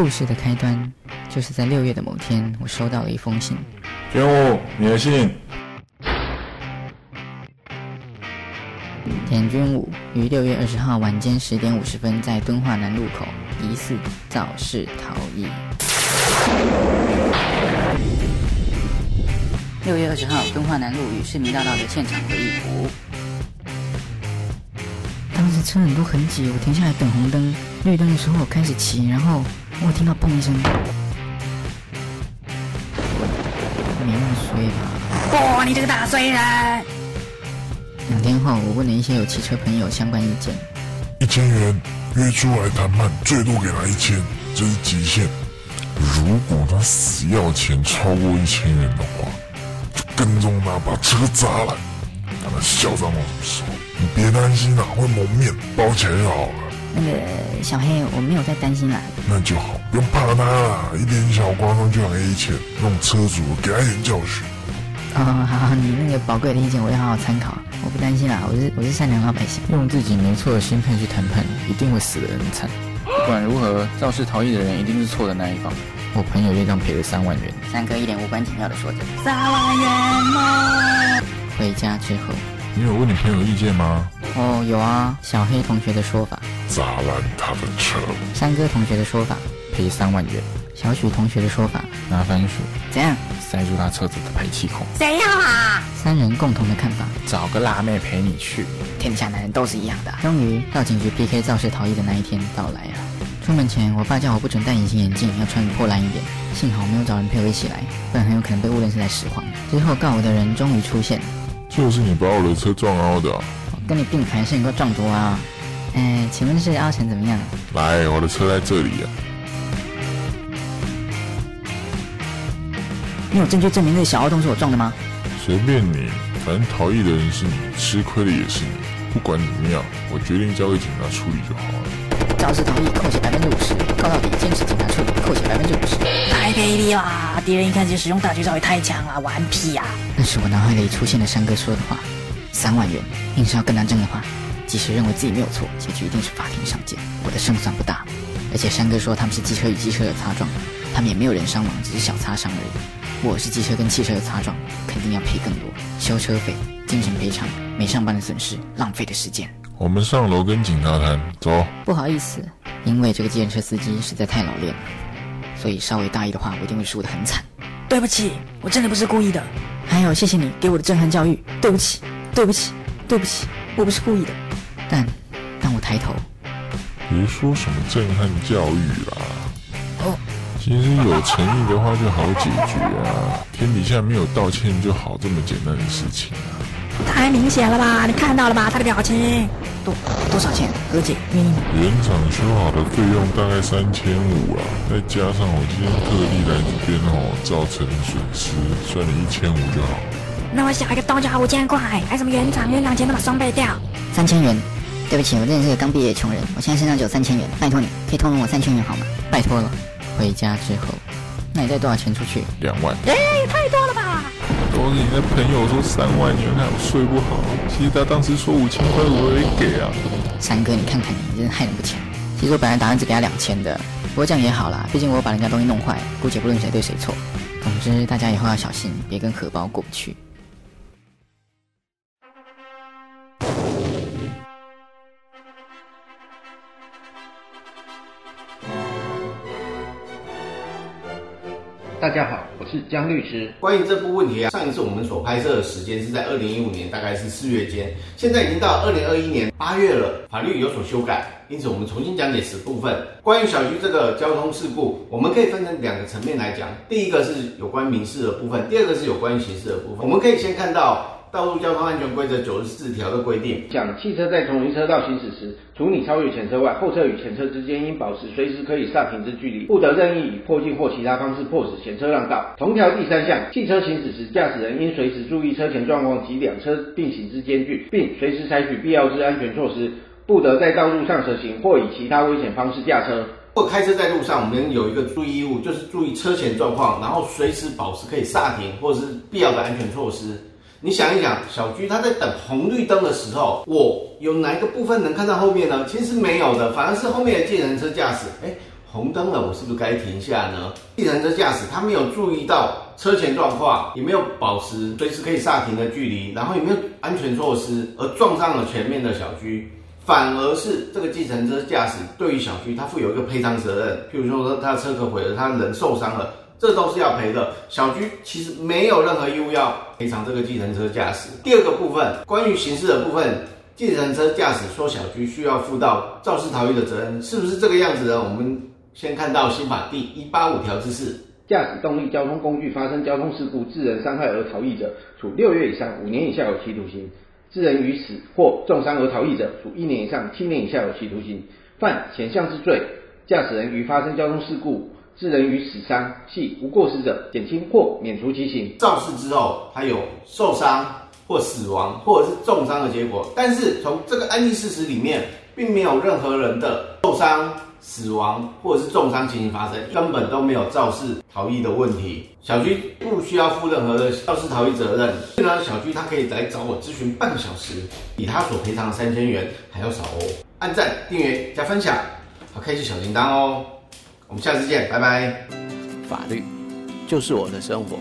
故事的开端，就是在六月的某天，我收到了一封信。玄武，你的信。田君武于六月二十号晚间十点五十分，在敦化南路口疑似肇事逃逸。六月二十号，敦化南路与市民大道的现场回忆图。当时车很多很挤，我停下来等红灯，绿灯的时候我开始骑，然后我听到砰一声，没那么衰吧？哇，你这个大衰人！两天后，我问了一些有汽车朋友相关意见。一千元约出来谈判，最多给他一千，这是极限。如果他死要钱超过一千元的话，就跟踪他把车砸了，让他嚣张到什么时候？你别担心啦，会蒙面，包起来就好了。那个小黑，我没有在担心啦。那就好，不用怕他啦，一点小刮伤就要 A 钱，那种车主给他一点教训。哦，好好，你那个宝贵的意见我要好好参考。我不担心啦，我是我是善良老百姓，用自己没错的心态去谈判，一定会死得很惨。不管如何，肇事逃逸的人一定是错的那一方。我朋友就这样赔了三万元。三哥一脸无关紧要的说着。三万元吗？回家之后，你有问你朋友意见吗？哦，有啊，小黑同学的说法，砸烂他的车。三哥同学的说法，赔三万元。小许同学的说法，拿番薯怎样？塞住他车子的排气孔。谁要啊？三人共同的看法，找个辣妹陪你去。天下男人都是一样的。终于到警局 PK 肇事逃逸的那一天到来了。出门前，我爸叫我不准戴隐形眼镜，要穿破烂一点。幸好没有找人陪我一起来，不然很有可能被误认是来拾荒。之后告我的人终于出现了，就是你把我的车撞凹的。我跟你并排是你给我撞多啊？哎，请问是凹成怎么样？来，我的车在这里啊。你有证据证明那个小凹洞是我撞的吗？随便你，反正逃逸的人是你，吃亏的也是你。不管怎么样，我决定交给警察处理就好了。肇事逃逸扣写百分之五十，告到底坚持警察处理扣写百分之五十。太卑鄙啦！敌人一开始使用大绝招也太强了，顽皮呀！那是我脑海里出现的山哥说的话。三万元，硬是要跟他争的话，即使认为自己没有错，结局一定是法庭上见。我的胜算不大，而且山哥说他们是机车与机车的擦撞，他们也没有人伤亡，只是小擦伤而已。我是机车跟汽车的擦撞，肯定要赔更多，修车费、精神赔偿、没上班的损失、浪费的时间。我们上楼跟警察谈，走。不好意思，因为这个计程车司机实在太老练了，所以稍微大意的话，我一定会输得很惨。对不起，我真的不是故意的。还有，谢谢你给我的震撼教育。对不起，对不起，对不起，我不是故意的。但当我抬头，别说什么震撼教育啦。哦，其实有诚意的话就好解决啊，天底下没有道歉就好这么简单的事情啊。太明显了吧？你看到了吧？他的表情。多多少钱？何姐愿意吗？原厂修好的费用大概三千五啊，再加上我今天特地来这边哦，造成的损失，算你一千五就好。那我下一个刀就要五千块，还什么原厂？原厂钱都把双倍掉。三千元。对不起，我真的是个刚毕业的穷人，我现在身上只有三千元，拜托你可以通融我三千元好吗？拜托了。回家之后，那你带多少钱出去？两万。哎，太多了吧？都是你的朋友说三万元，害我睡不好。其实他当时说五千块，我也给啊。三哥，你看看你，你真是害人不浅。其实我本来打算只给他两千的，不过这样也好啦，毕竟我把人家东西弄坏，姑且不论谁对谁错。总之，大家以后要小心，别跟荷包过不去。大家好，我是江律师。关于这部问题啊，上一次我们所拍摄的时间是在二零一五年，大概是四月间，现在已经到二零二一年八月了，法律有所修改，因此我们重新讲解此部分。关于小区这个交通事故，我们可以分成两个层面来讲，第一个是有关民事的部分，第二个是有关于刑事的部分。我们可以先看到。道路交通安全规则九十四条的规定，讲汽车在同一车道行驶时，除你超越前车外，后车与前车之间应保持随时可以刹停之距离，不得任意以迫近或其他方式迫使前车让道。同条第三项，汽车行驶时，驾驶人应随时注意车前状况及两车并行之间距，并随时采取必要之安全措施，不得在道路上蛇行或以其他危险方式驾车。或开车在路上，我们有一个注意义务，就是注意车前状况，然后随时保持可以刹停或者是必要的安全措施。你想一想，小居他在等红绿灯的时候，我有哪一个部分能看到后面呢？其实没有的，反而是后面的计程车驾驶，哎，红灯了，我是不是该停下呢？计程车驾驶他没有注意到车前状况，也没有保持随时可以刹停的距离，然后也没有安全措施，而撞上了前面的小居，反而是这个计程车驾驶对于小居他负有一个赔偿责任，譬如说他车壳毁了，他人受伤了，这都是要赔的。小居其实没有任何义务要赔偿这个计程车驾驶。第二个部分，关于刑事的部分。计程车驾驶说小居需要负到肇事逃逸的责任，是不是这个样子呢？我们先看到刑法第一八五条之四：驾驶动力交通工具发生交通事故致人伤害而逃逸者，处六月以上五年以下有期徒刑；致人于死或重伤而逃逸者，处一年以上七年以下有期徒刑。犯前项之罪，驾驶人于发生交通事故致人于死伤，系无过失者，减轻或免除其刑。肇事之后，他有受伤。或死亡，或者是重伤的结果，但是从这个案例事实里面，并没有任何人的受伤、死亡或者是重伤情形发生，根本都没有肇事逃逸的问题。小居不需要负任何的肇事逃逸责任。虽然小居他可以来找我咨询半个小时，比他所赔偿的三千元还要少哦。按赞、订阅、加分享，好开启小铃铛哦。我们下次见，拜拜。法律就是我的生活。